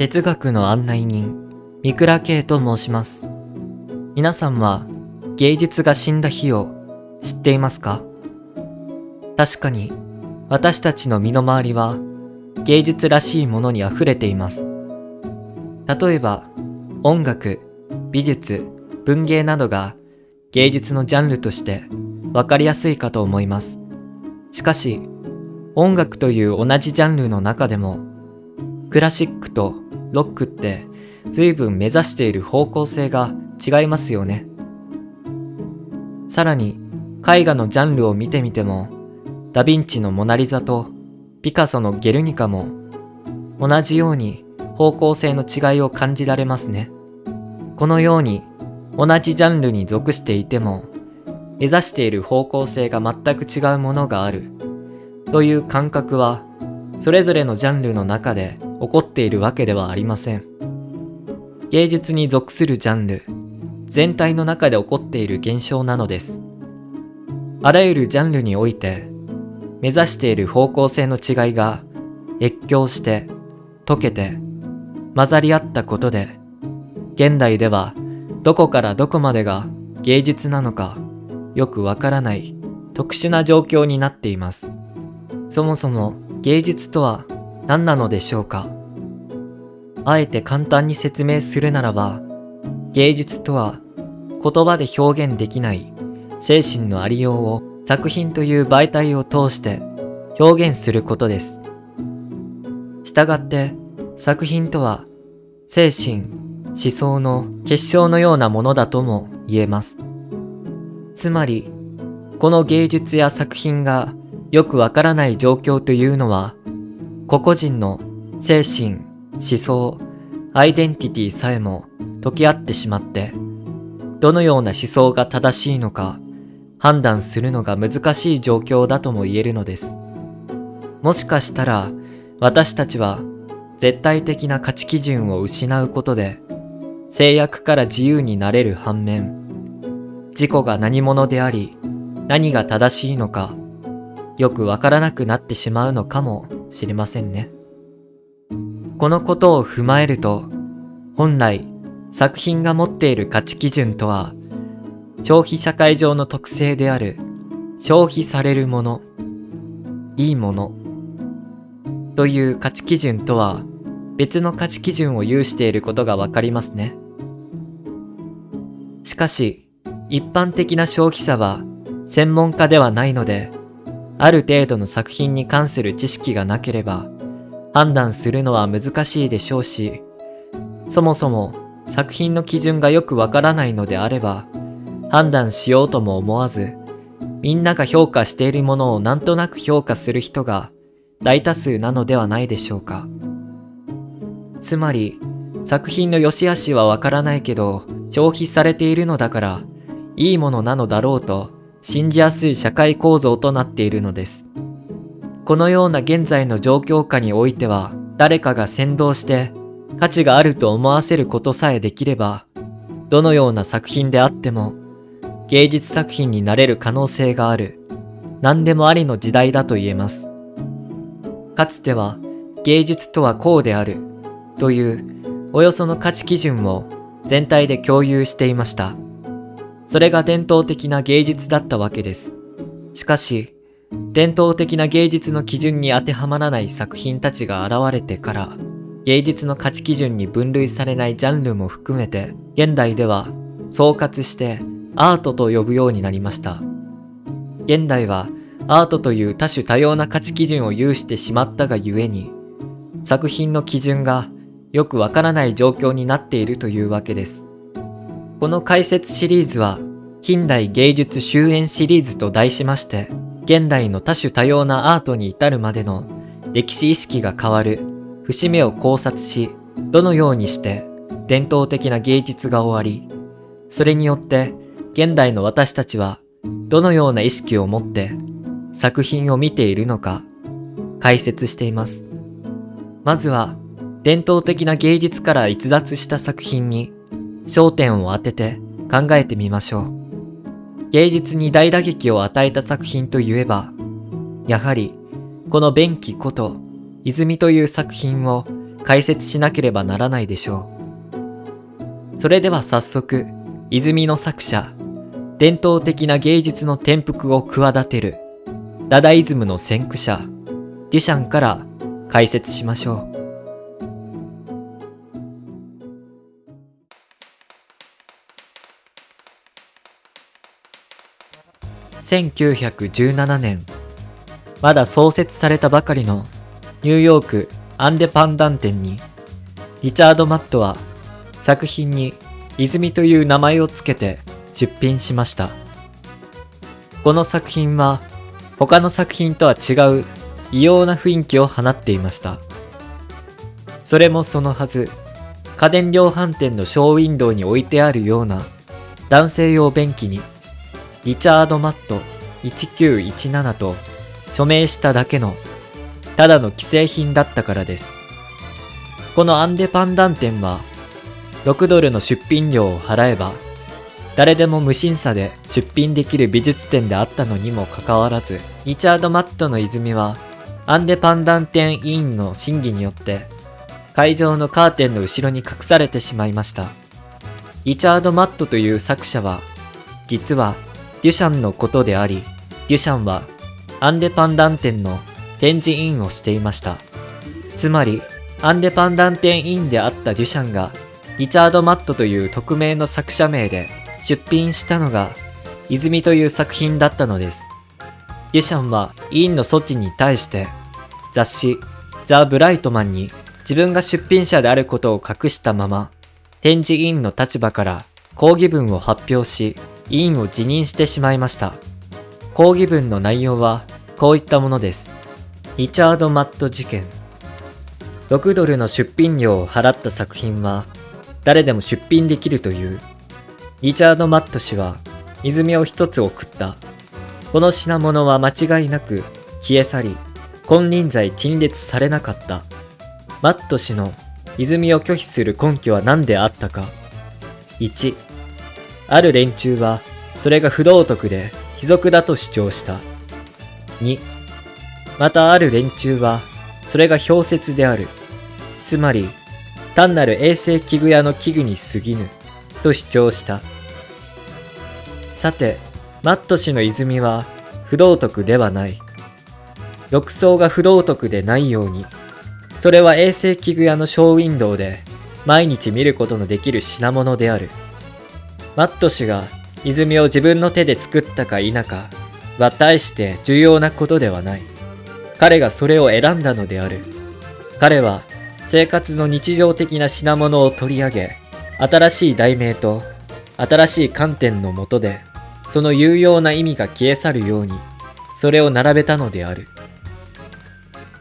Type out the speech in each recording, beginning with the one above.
哲学の案内人、三倉圭と申します。皆さんは芸術が死んだ日を知っていますか？確かに私たちの身の回りは芸術らしいものに溢れています。例えば音楽、美術、文芸などが芸術のジャンルとしてわかりやすいかと思います。しかし音楽という同じジャンルの中でもクラシックとロックって随分目指している方向性が違いますよね。さらに絵画のジャンルを見てみてもダヴィンチのモナリザとピカソのゲルニカも同じように方向性の違いを感じられますね。このように同じジャンルに属していても目指している方向性が全く違うものがあるという感覚はそれぞれのジャンルの中で起こっているわけではありません。芸術に属するジャンル全体の中で起こっている現象なのです。あらゆるジャンルにおいて目指している方向性の違いが越境して溶けて混ざり合ったことで現代ではどこからどこまでが芸術なのかよくわからない特殊な状況になっています。そもそも芸術とは何なのでしょうか？あえて簡単に説明するならば芸術とは言葉で表現できない精神のありようを作品という媒体を通して表現することです。したがって作品とは精神、思想の結晶のようなものだとも言えます。つまり、この芸術や作品がよくわからない状況というのは、個々人の精神、思想、アイデンティティさえも溶け合ってしまって、どのような思想が正しいのか判断するのが難しい状況だとも言えるのです。もしかしたら私たちは絶対的な価値基準を失うことで制約から自由になれる反面、自己が何者であり何が正しいのかよくわからなくなってしまうのかもしれませんね。このことを踏まえると、本来作品が持っている価値基準とは、消費社会上の特性である消費されるもの、いいもの、という価値基準とは別の価値基準を有していることがわかりますね。しかし、一般的な消費者は専門家ではないので、ある程度の作品に関する知識がなければ判断するのは難しいでしょうし、そもそも作品の基準がよくわからないのであれば、判断しようとも思わず、みんなが評価しているものをなんとなく評価する人が大多数なのではないでしょうか。つまり、作品の良し悪しはわからないけど、消費されているのだから、いいものなのだろうと信じやすい社会構造となっているのです。このような現在の状況下においては、誰かが先導して価値があると思わせることさえできれば、どのような作品であっても、芸術作品になれる可能性がある、何でもありの時代だと言えます。かつては、芸術とはこうである、という、およその価値基準を全体で共有していました。それが伝統的な芸術だったわけです。しかし、伝統的な芸術の基準に当てはまらない作品たちが現れてから、芸術の価値基準に分類されないジャンルも含めて、現代では総括してアートと呼ぶようになりました。現代はアートという多種多様な価値基準を有してしまったがゆえに、作品の基準がよくわからない状況になっているというわけです。この解説シリーズは、近代芸術終焉シリーズと題しまして、現代の多種多様なアートに至るまでの歴史意識が変わる節目を考察し、どのようにして伝統的な芸術が終わり、それによって現代の私たちはどのような意識を持って作品を見ているのか解説しています。まずは伝統的な芸術から逸脱した作品に焦点を当てて考えてみましょう。芸術に大打撃を与えた作品といえば、やはりこの便器こと泉という作品を解説しなければならないでしょう。それでは早速、泉の作者、伝統的な芸術の転覆を企てる、ダダイズムの先駆者、デュシャンから解説しましょう。1917年、まだ創設されたばかりのニューヨークアンデパンダン展に、リチャード・マットは作品に泉という名前を付けて出品しました。この作品は他の作品とは違う異様な雰囲気を放っていました。それもそのはず、家電量販店のショーウィンドウに置いてあるような男性用便器にリチャード・マット1917と署名しただけのただの既製品だったからです。このアンデパンダン店は6ドルの出品料を払えば誰でも無審査で出品できる美術展であったのにもかかわらずリチャード・マットの泉はアンデパンダン店委員の審議によって会場のカーテンの後ろに隠されてしまいました。リチャード・マットという作者は実はデュシャンのことであり、デュシャンはアンデパンダン店の展示委員をしていました。つまり、アンデパンダン店委員であったデュシャンが、リチャード・マットという匿名の作者名で出品したのが、泉という作品だったのです。デュシャンは委員の措置に対して、雑誌、ザ・ブライトマンに自分が出品者であることを隠したまま、展示委員の立場から抗議文を発表し、委員を辞任してしまいました。抗議文の内容はこういったものです。リチャード・マット事件。6ドルの出品料を払った作品は誰でも出品できるという。リチャード・マット氏は泉を一つ送った。この品物は間違いなく消え去り、金輪際陳列されなかった。マット氏の泉を拒否する根拠は何であったか。1、ある連中は、それが不道徳で卑俗だと主張した。2、またある連中は、それが氷雪である。つまり、単なる衛生器具屋の器具に過ぎぬ、と主張した。さて、マット氏の泉は不道徳ではない。浴槽が不道徳でないように、それは衛生器具屋のショーウィンドウで毎日見ることのできる品物である。マット氏が泉を自分の手で作ったか否かは大して重要なことではない。彼がそれを選んだのである。彼は生活の日常的な品物を取り上げ、新しい題名と新しい観点のもとで、その有用な意味が消え去るように、それを並べたのである。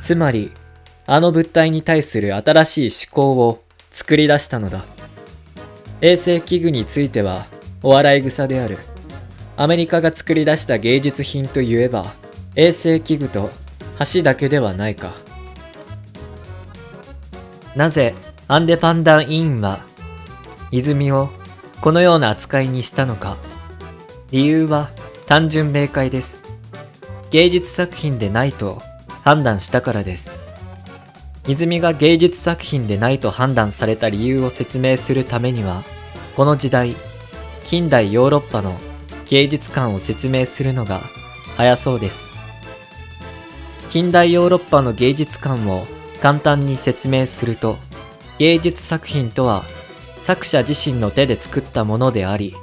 つまり、あの物体に対する新しい思考を作り出したのだ。衛生器具についてはお笑い草である。アメリカが作り出した芸術品といえば衛生器具と橋だけではないか。なぜアンデパンダン委員は泉をこのような扱いにしたのか。理由は単純明快です。芸術作品でないと判断したからです。泉が芸術作品でないと判断された理由を説明するためには、この時代、近代ヨーロッパの芸術観を説明するのが早そうです。近代ヨーロッパの芸術観を簡単に説明すると、芸術作品とは作者自身の手で作ったものであり、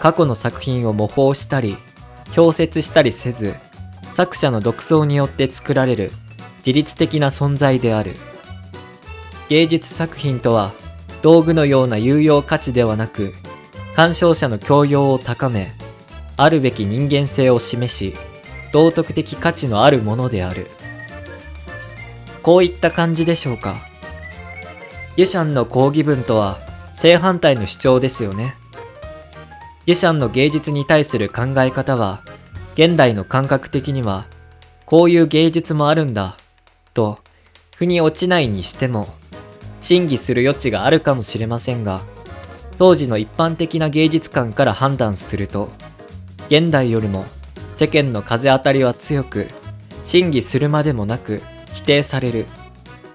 過去の作品を模倣したり、氷説したりせず、作者の独創によって作られる自律的な存在である。芸術作品とは道具のような有用価値ではなく、鑑賞者の教養を高め、あるべき人間性を示し、道徳的価値のあるものである。こういった感じでしょうか。デュシャンの抗議文とは正反対の主張ですよね。デュシャンの芸術に対する考え方は、現代の感覚的には、こういう芸術もあるんだ、と、腑に落ちないにしても、審議する余地があるかもしれませんが、当時の一般的な芸術観から判断すると、現代よりも世間の風当たりは強く、審議するまでもなく否定される。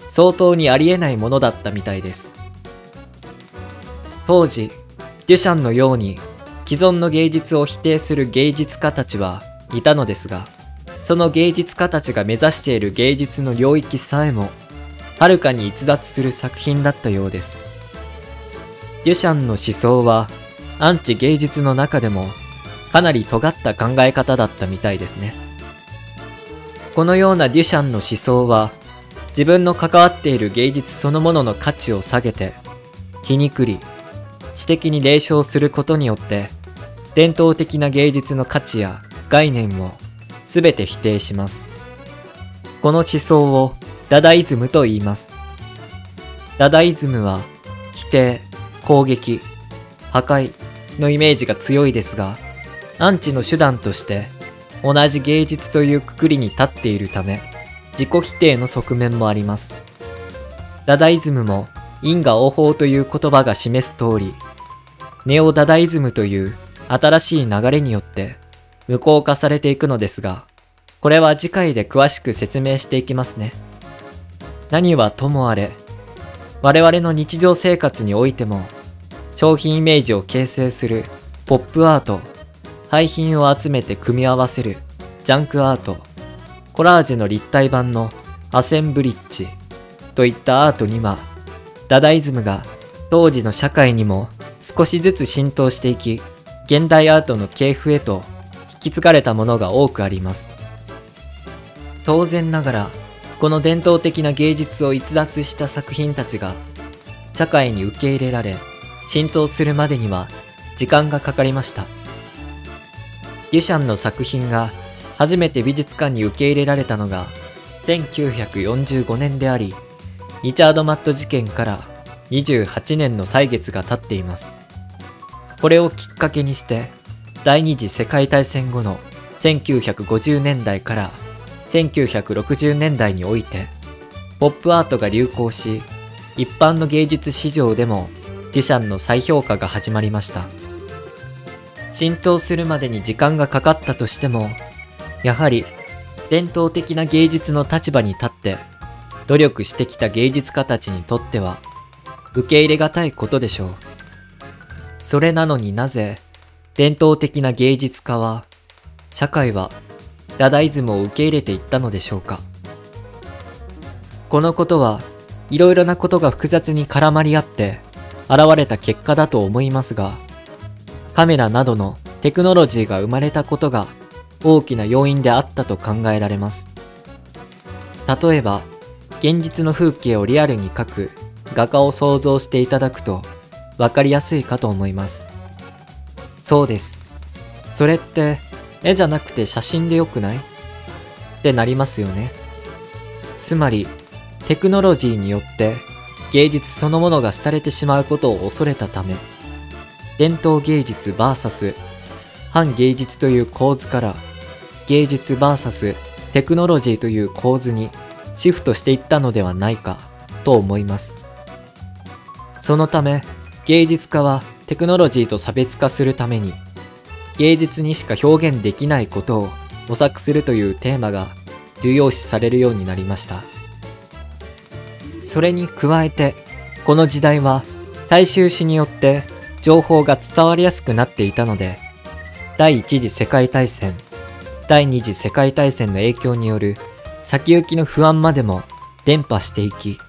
相当にありえないものだったみたいです。当時、デュシャンのように既存の芸術を否定する芸術家たちはいたのですが、その芸術家たちが目指している芸術の領域さえも、はるかに逸脱する作品だったようです。デュシャンの思想は、アンチ芸術の中でも、かなり尖った考え方だったみたいですね。このようなデュシャンの思想は、自分の関わっている芸術そのものの価値を下げて、皮肉り、知的に霊唱することによって、伝統的な芸術の価値や概念を全て否定します。この思想をダダイズムと言います。ダダイズムは否定、攻撃、破壊のイメージが強いですが、アンチの手段として同じ芸術というくくりに立っているため、自己否定の側面もあります。ダダイズムも因果応報という言葉が示す通り、ネオダダイズムという新しい流れによって無効化されていくのですが、これは次回で詳しく説明していきますね。何はともあれ、我々の日常生活においても、商品イメージを形成するポップアート、廃品を集めて組み合わせるジャンクアート、コラージュの立体版のアセンブリッジといったアートには、ダダイズムが当時の社会にも少しずつ浸透していき、現代アートの系譜へと引き継がれたものが多くあります。当然ながら、この伝統的な芸術を逸脱した作品たちが、社会に受け入れられ、浸透するまでには時間がかかりました。デュシャンの作品が初めて美術館に受け入れられたのが1945年であり、リチャード・マット事件から28年の歳月が経っています。これをきっかけにして、第二次世界大戦後の1950年代から1960年代において、ポップアートが流行し、一般の芸術市場でもデュシャンの再評価が始まりました。浸透するまでに時間がかかったとしても、やはり伝統的な芸術の立場に立って努力してきた芸術家たちにとっては受け入れがたいことでしょう。それなのになぜ伝統的な芸術家は、社会はダダイズムを受け入れていったのでしょうか。このことはいろいろなことが複雑に絡まり合って現れた結果だと思いますが、カメラなどのテクノロジーが生まれたことが大きな要因であったと考えられます。例えば、現実の風景をリアルに描く画家を想像していただくと分かりやすいかと思います。そうです。それって絵じゃなくて写真でよくない？ってなりますよね。つまり、テクノロジーによって芸術そのものが廃れてしまうことを恐れたため、伝統芸術 VS 反芸術という構図から芸術 VS テクノロジーという構図にシフトしていったのではないかと思います。そのため芸術家はテクノロジーと差別化するために芸術にしか表現できないことを模索するというテーマが重要視されるようになりました。それに加えてこの時代は大衆史によって情報が伝わりやすくなっていたので第一次世界大戦第二次世界大戦の影響による先行きの不安までも伝播していき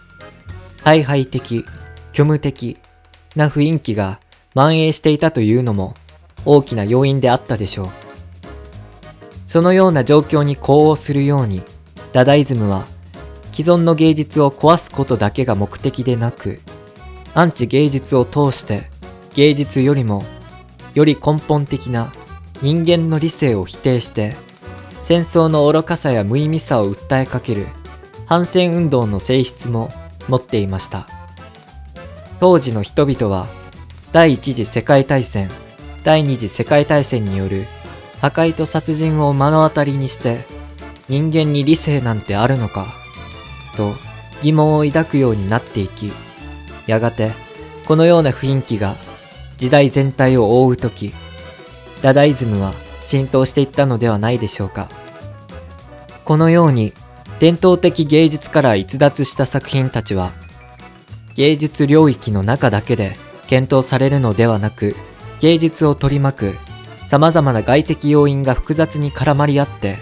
大敗的虚無的な雰囲気が蔓延していたというのも大きな要因であったでしょう。そのような状況に呼応するように、ダダイズムは既存の芸術を壊すことだけが目的でなく、アンチ芸術を通して芸術よりもより根本的な人間の理性を否定して戦争の愚かさや無意味さを訴えかける反戦運動の性質も持っていました当時の人々は第一次世界大戦、第二次世界大戦による破壊と殺人を目の当たりにして人間に理性なんてあるのかと疑問を抱くようになっていきやがてこのような雰囲気が時代全体を覆う時ダダイズムは浸透していったのではないでしょうか。このように伝統的芸術から逸脱した作品たちは、芸術領域の中だけで検討されるのではなく、芸術を取り巻く様々な外的要因が複雑に絡まり合って、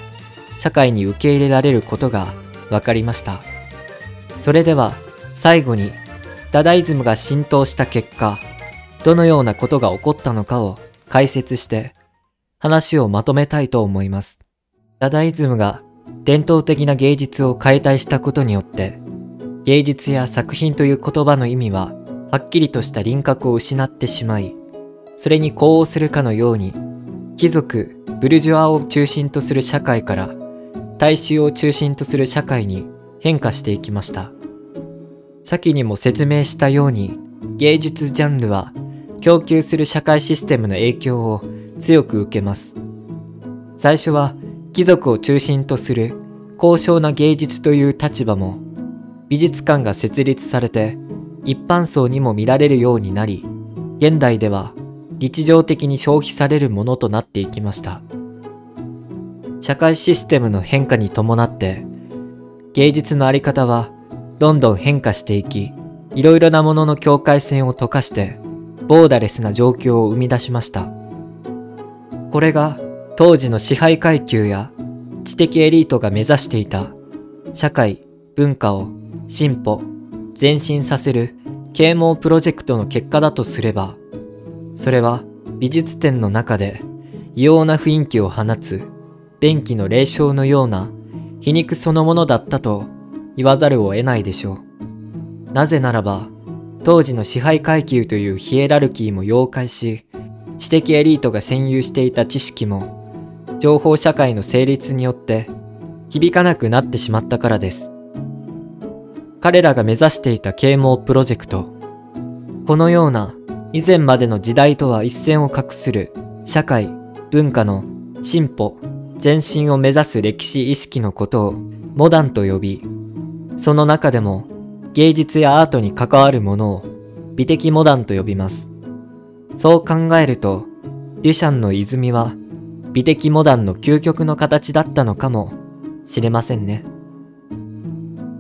社会に受け入れられることが分かりました。それでは、最後に、ダダイズムが浸透した結果、どのようなことが起こったのかを解説して、話をまとめたいと思います。ダダイズムが伝統的な芸術を解体したことによって、芸術や作品という言葉の意味は、はっきりとした輪郭を失ってしまい、それに呼応するかのように、貴族、ブルジョアを中心とする社会から、大衆を中心とする社会に変化していきました。先にも説明したように、芸術ジャンルは供給する社会システムの影響を強く受けます。最初は貴族を中心とする高尚な芸術という立場も美術館が設立されて一般層にも見られるようになり現代では日常的に消費されるものとなっていきました。社会システムの変化に伴って芸術のあり方はどんどん変化していきいろいろなものの境界線を溶かしてボーダレスな状況を生み出しました。これが当時の支配階級や知的エリートが目指していた社会、文化を進歩、前進させる啓蒙プロジェクトの結果だとすれば、それは美術展の中で異様な雰囲気を放つ便器の霊障のような皮肉そのものだったと言わざるを得ないでしょう。なぜならば、当時の支配階級というヒエラルキーも妖怪し、知的エリートが占有していた知識も情報社会の成立によって響かなくなってしまったからです。彼らが目指していた啓蒙プロジェクト。このような以前までの時代とは一線を画する社会、文化の進歩、前進を目指す歴史意識のことをモダンと呼び、その中でも芸術やアートに関わるものを美的モダンと呼びます。そう考えると、デュシャンの泉は美的モダンの究極の形だったのかもしれませんね。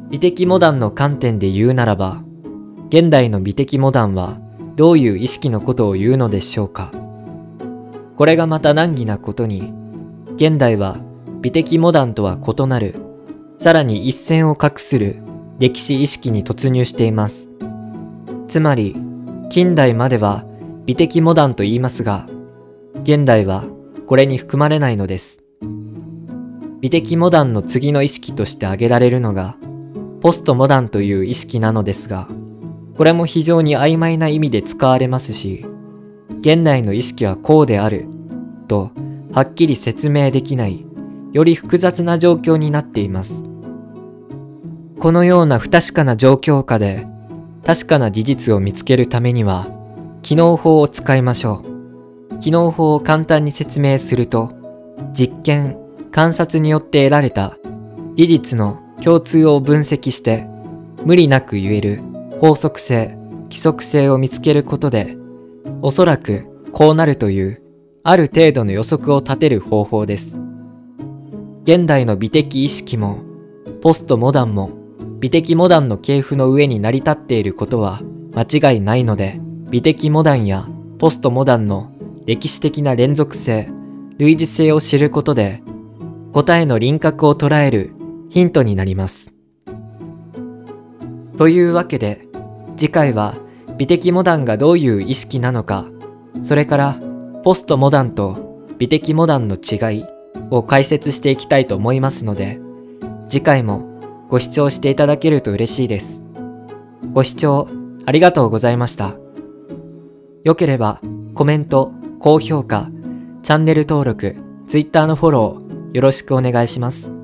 美的モダンの観点で言うならば、現代の美的モダンはどういう意識のことを言うのでしょうか。これがまた難儀なことに、現代は美的モダンとは異なる、さらに一線を画する歴史意識に突入しています。つまり、近代までは美的モダンと言いますが、現代はこれに含まれないのです。美的モダンの次の意識として挙げられるのが、ポストモダンという意識なのですが、これも非常に曖昧な意味で使われますし、現代の意識はこうである、とはっきり説明できない、より複雑な状況になっています。このような不確かな状況下で、確かな事実を見つけるためには、機能法を使いましょう。機能法を簡単に説明すると、実験、観察によって得られた事実の共通を分析して、無理なく言える法則性、規則性を見つけることで、おそらくこうなるという、ある程度の予測を立てる方法です。現代の美的意識も、ポストモダンも、美的モダンの系譜の上に成り立っていることは間違いないので、美的モダンやポストモダンの歴史的な連続性、類似性を知ることで、答えの輪郭を捉えるヒントになります。というわけで、次回は美的モダンがどういう意識なのか、それからポストモダンと美的モダンの違いを解説していきたいと思いますので、次回もご視聴していただけると嬉しいです。ご視聴ありがとうございました。よければコメント、高評価、チャンネル登録、Twitter のフォローよろしくお願いします。